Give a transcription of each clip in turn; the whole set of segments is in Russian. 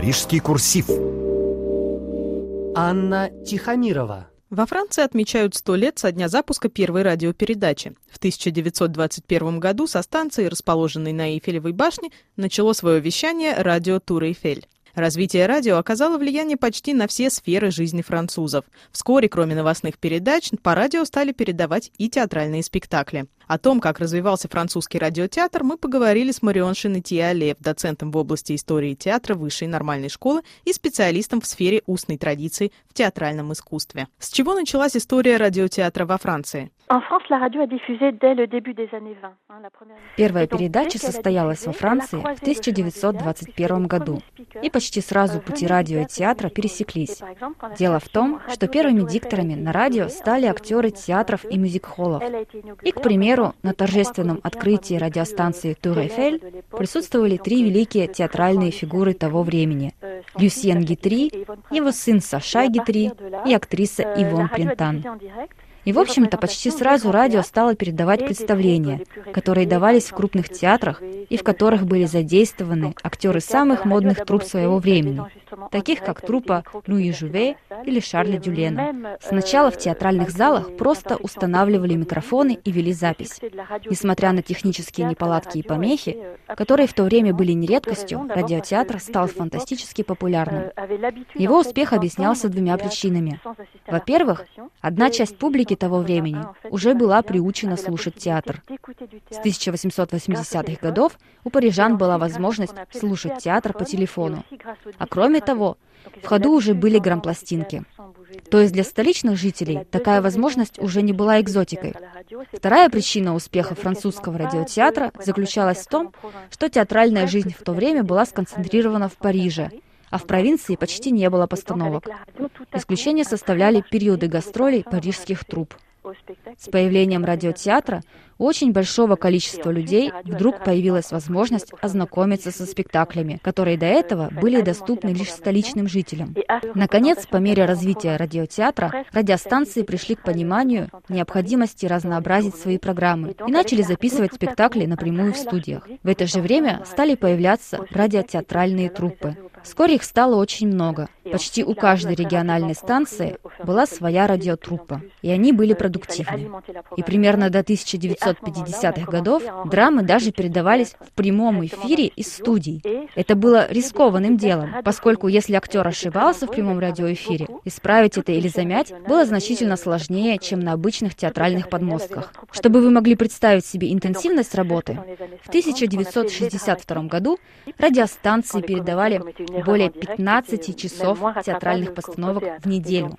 Парижский курсив. Анна Тихомирова. Во Франции отмечают 100 лет со дня запуска первой радиопередачи. В 1921 году со станции, расположенной на Эйфелевой башне, начало свое вещание радио Тур Эйфель. Развитие радио оказало влияние почти на все сферы жизни французов. Вскоре, кроме новостных передач, по радио стали передавать и театральные спектакли. О том, как развивался французский радиотеатр, мы поговорили с Марион Шинетиалев, доцентом в области истории театра Высшей нормальной школы и специалистом в сфере устной традиции в театральном искусстве. С чего началась история радиотеатра во Франции? Первая передача состоялась во Франции в 1921 году, и почти сразу пути радио и театра пересеклись. Дело в том, что первыми дикторами на радио стали актеры театров и мюзик-холлов. И, к примеру, на торжественном открытии радиостанции Тур Эйфель присутствовали три великие театральные фигуры того времени – Люсьен Гитри, его сын Саша Гитри и актриса Ивон Плентан. И, в общем-то, почти сразу радио стало передавать представления, которые давались в крупных театрах и в которых были задействованы актеры самых модных труп своего времени, таких как труппа Луи Жуве или Шарля Дюлена. Сначала в театральных залах просто устанавливали микрофоны и вели запись. Несмотря на технические неполадки и помехи, которые в то время были не редкостью, радиотеатр стал фантастически популярным. Его успех объяснялся двумя причинами. Во-первых, одна часть публики того времени уже была приучена слушать театр. С 1880-х годов у парижан была возможность слушать театр по телефону. А кроме того, в ходу уже были грампластинки. То есть для столичных жителей такая возможность уже не была экзотикой. Вторая причина успеха французского радиотеатра заключалась в том, что театральная жизнь в то время была сконцентрирована в Париже, а в провинции почти не было постановок. Исключение составляли периоды гастролей парижских труп. С появлением радиотеатра очень большого количества людей вдруг появилась возможность ознакомиться со спектаклями, которые до этого были доступны лишь столичным жителям. Наконец, по мере развития радиотеатра, радиостанции пришли к пониманию необходимости разнообразить свои программы и начали записывать спектакли напрямую в студиях. В это же время стали появляться радиотеатральные труппы. Вскоре их стало очень много. Почти у каждой региональной станции была своя радиотруппа, и они были продуктивны. И примерно до 1950-х годов драмы даже передавались в прямом эфире из студий. Это было рискованным делом, поскольку если актер ошибался в прямом радиоэфире, исправить это или замять было значительно сложнее, чем на обычных театральных подмостках. Чтобы вы могли представить себе интенсивность работы, в 1962 году радиостанции передавали более 15 часов театральных постановок в неделю.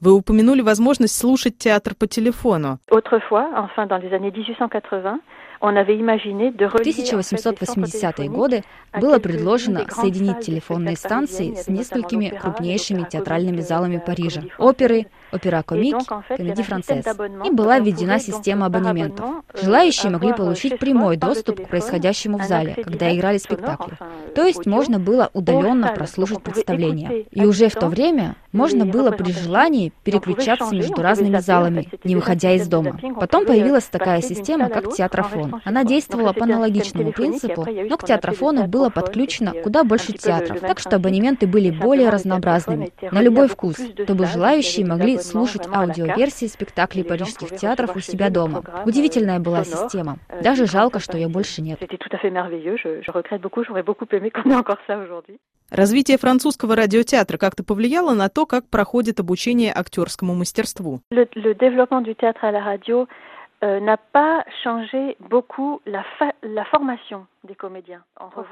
Вы упомянули возможность слушать театр по телефону. Autrefois, enfin dans les années 1880, в 1880-е годы было предложено соединить телефонные станции с несколькими крупнейшими театральными залами Парижа, оперы, опера комик, комедий францез. И была введена система абонементов. Желающие могли получить прямой доступ к происходящему в зале, когда играли спектакли. То есть можно было удаленно прослушать представление. И уже в то время можно было при желании переключаться между разными залами, не выходя из дома. Потом появилась такая система, как театрофон. Она действовала по аналогичному принципу, но к театрофону было подключено куда больше театров, так что абонементы были более разнообразными, на любой вкус, чтобы желающие могли слушать аудиоверсии спектаклей парижских театров у себя дома. Удивительная была система. Даже жалко, что ее больше нет. Развитие французского радиотеатра как-то повлияло на то, как проходит обучение актерскому мастерству? Euh, n'a pas changé beaucoup la, fa la formation.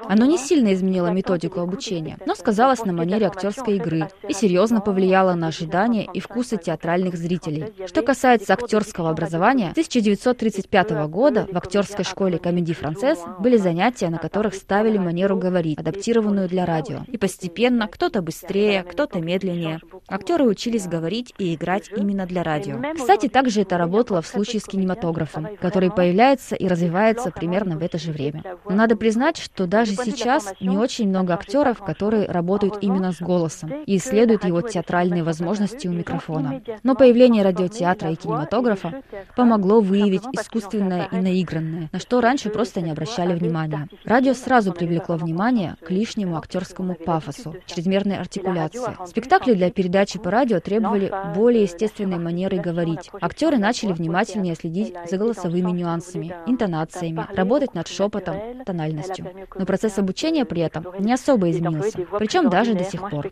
Оно не сильно изменило методику обучения, но сказалось на манере актерской игры и серьезно повлияло на ожидания и вкусы театральных зрителей. Что касается актерского образования, с 1935 года в актерской школе Комедий Францесс были занятия, на которых ставили манеру говорить, адаптированную для радио. И постепенно, кто-то быстрее, кто-то медленнее, актеры учились говорить и играть именно для радио. Кстати, также это работало в случае с кинематографом, который появляется и развивается примерно в это же время. Но надо признать, что даже сейчас не очень много актеров, которые работают именно с голосом и исследуют его театральные возможности у микрофона. Но появление радиотеатра и кинематографа помогло выявить искусственное и наигранное, на что раньше просто не обращали внимания. Радио сразу привлекло внимание к лишнему актерскому пафосу, чрезмерной артикуляции. Спектакли для передачи по радио требовали более естественной манеры говорить. Актеры начали внимательнее следить за голосовыми нюансами, интонациями, работать над шепотом, тональностью. Но процесс обучения при этом не особо изменился, причем даже до сих пор.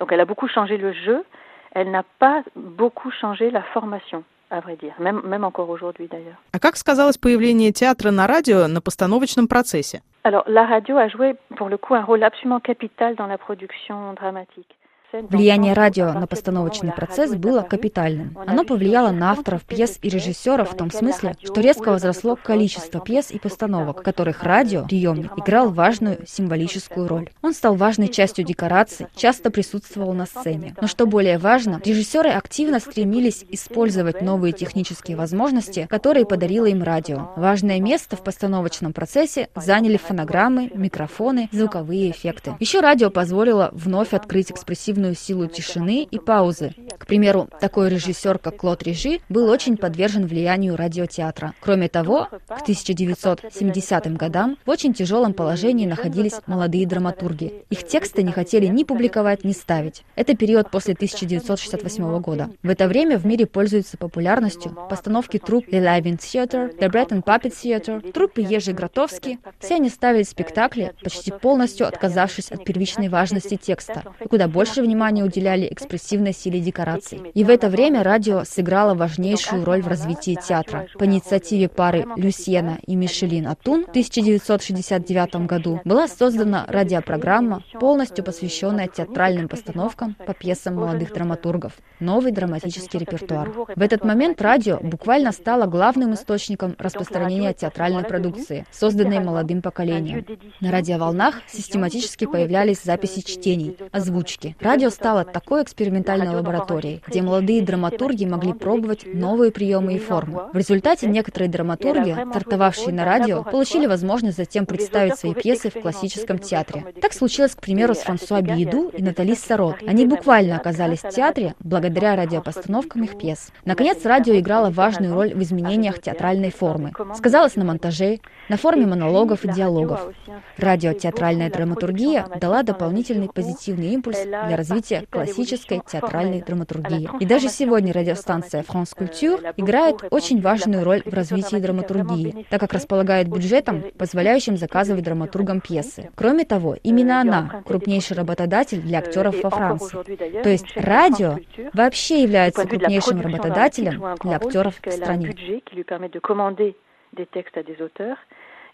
Donc elle a beaucoup changé le jeu, elle n'a pas beaucoup changé la formation. à vrai dire, même, même encore aujourd'hui d'ailleurs. А как сказалось появление театра на радио на постановочном процессе? Alors, la radio a joué pour le coup un rôle absolument capital dans la production dramatique. Влияние радио на постановочный процесс было капитальным. Оно повлияло на авторов пьес и режиссеров в том смысле, что резко возросло количество пьес и постановок, в которых радио, приемник, играл важную символическую роль. Он стал важной частью декораций, часто присутствовал на сцене. Но что более важно, режиссеры активно стремились использовать новые технические возможности, которые подарило им радио. Важное место в постановочном процессе заняли фонограммы, микрофоны, звуковые эффекты. Еще радио позволило вновь открыть экспрессивную волшебную силу тишины и паузы. К примеру, такой режиссер, как Клод Режи, был очень подвержен влиянию радиотеатра. Кроме того, к 1970 годам в очень тяжелом положении находились молодые драматурги. Их тексты не хотели ни публиковать, ни ставить. Это период после 1968 года. В это время в мире пользуются популярностью постановки труп The Living Theatre, The Breton Puppet Theatre, труппы Ежи Гротовски. Все они ставили спектакли, почти полностью отказавшись от первичной важности текста, и куда больше внимания уделяли экспрессивной силе декораций. И в это время радио сыграло важнейшую роль в развитии театра. По инициативе пары Люсьена и Мишелин Атун в 1969 году была создана радиопрограмма, полностью посвященная театральным постановкам по пьесам молодых драматургов. Новый драматический репертуар. В этот момент радио буквально стало главным источником распространения театральной продукции, созданной молодым поколением. На радиоволнах систематически появлялись записи чтений, озвучки. Радио стало такой экспериментальной лабораторией, где молодые драматурги могли пробовать новые приемы и формы. В результате некоторые драматурги, стартовавшие на радио, получили возможность затем представить свои пьесы в классическом театре. Так случилось, к примеру, с Франсуа Биеду и Натали Сарот. Они буквально оказались в театре благодаря радиопостановкам их пьес. Наконец, радио играло важную роль в изменениях театральной формы. Сказалось на монтаже, на форме монологов и диалогов. Радиотеатральная драматургия дала дополнительный позитивный импульс для развития классической театральной драматургии. И даже сегодня радиостанция France Culture играет очень важную роль в развитии драматургии, так как располагает бюджетом, позволяющим заказывать драматургам пьесы. Кроме того, именно она крупнейший работодатель для актеров во Франции. То есть радио вообще является крупнейшим работодателем для актеров в стране.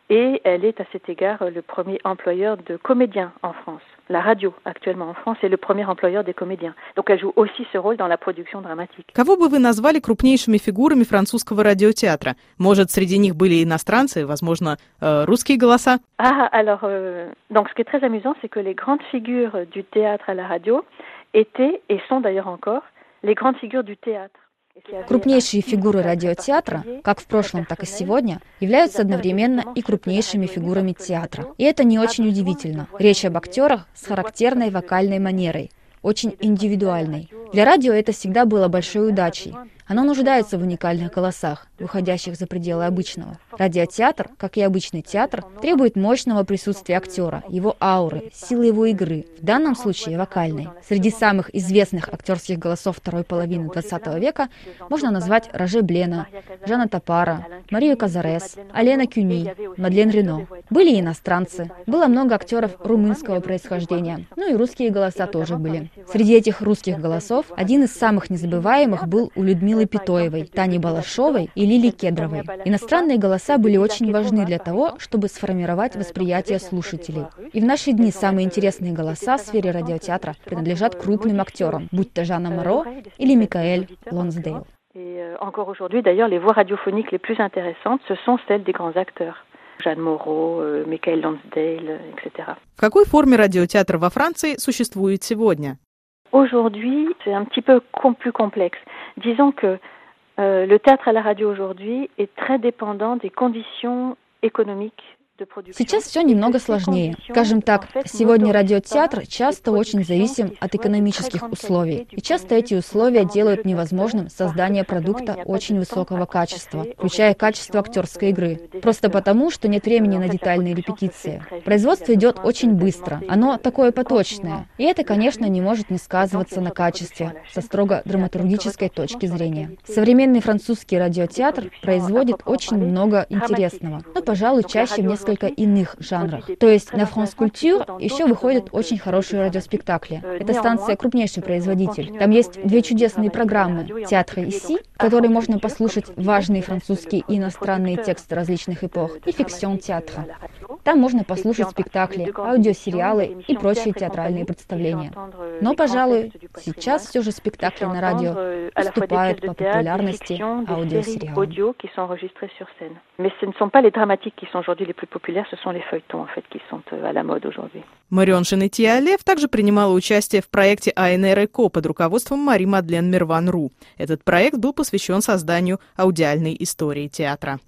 des textes à des auteurs et elle est à cet égard le premier employeur de comédiens en France. La radio, actuellement en France, est le premier employeur des comédiens. Donc elle joue aussi ce rôle dans la production dramatique. Кого бы вы назвали крупнейшими фигурами французского радиотеатра? Может, среди них были иностранцы, возможно, э, русские голоса? Ah, alors, euh, donc ce qui est très amusant, c'est que les grandes figures du théâtre à la radio étaient, et sont d'ailleurs encore, les grandes figures du théâtre. Крупнейшие фигуры радиотеатра, как в прошлом, так и сегодня, являются одновременно и крупнейшими фигурами театра. И это не очень удивительно. Речь об актерах с характерной вокальной манерой, очень индивидуальной. Для радио это всегда было большой удачей. Оно нуждается в уникальных голосах, выходящих за пределы обычного. Радиотеатр, как и обычный театр, требует мощного присутствия актера, его ауры, силы его игры, в данном случае вокальной. Среди самых известных актерских голосов второй половины 20 века можно назвать Роже Блена, Жана Тапара, Марию Казарес, Алена Кюни, Мадлен Рено. Были иностранцы. Было много актеров румынского происхождения. Ну и русские голоса тоже были. Среди этих русских голосов один из самых незабываемых был у Людмилы Людмилы Питоевой, Тани Балашовой и Лили Кедровой. Иностранные голоса были очень важны для того, чтобы сформировать восприятие слушателей. И в наши дни самые интересные голоса в сфере радиотеатра принадлежат крупным актерам, будь то Жанна Моро или Микаэль Лонсдейл. Et euh, encore aujourd'hui, d'ailleurs, les voix radiophoniques les plus intéressantes, ce sont celles des grands acteurs. Jeanne Moreau, euh, etc. В какой форме радиотеатр во Франции существует сегодня? Aujourd'hui, c'est un petit peu plus complexe. Disons que euh, le théâtre à la radio aujourd'hui est très dépendant des conditions économiques Сейчас все немного сложнее. Скажем так, сегодня радиотеатр часто очень зависим от экономических условий. И часто эти условия делают невозможным создание продукта очень высокого качества, включая качество актерской игры. Просто потому, что нет времени на детальные репетиции. Производство идет очень быстро. Оно такое поточное. И это, конечно, не может не сказываться на качестве со строго драматургической точки зрения. Современный французский радиотеатр производит очень много интересного, но, пожалуй, чаще в несколько иных жанрах. То есть на France Culture еще выходят очень хорошие радиоспектакли. Эта станция крупнейший производитель. Там есть две чудесные программы «Театр Иси», в которой можно послушать важные французские и иностранные тексты различных эпох, и «Фиксион театра». Там можно послушать спектакли, аудиосериалы и прочие театральные представления. Но, пожалуй, сейчас все же спектакли на радио уступают по популярности аудиосериалам. Mais ce sont les feuilletons, en fait, qui sont euh, à la mode aujourd'hui. Марион Шенетьялев также принимала участие в проекте АНР ЭКО под руководством Мари Мадлен Мерван Ру. Этот проект был посвящен созданию аудиальной истории театра.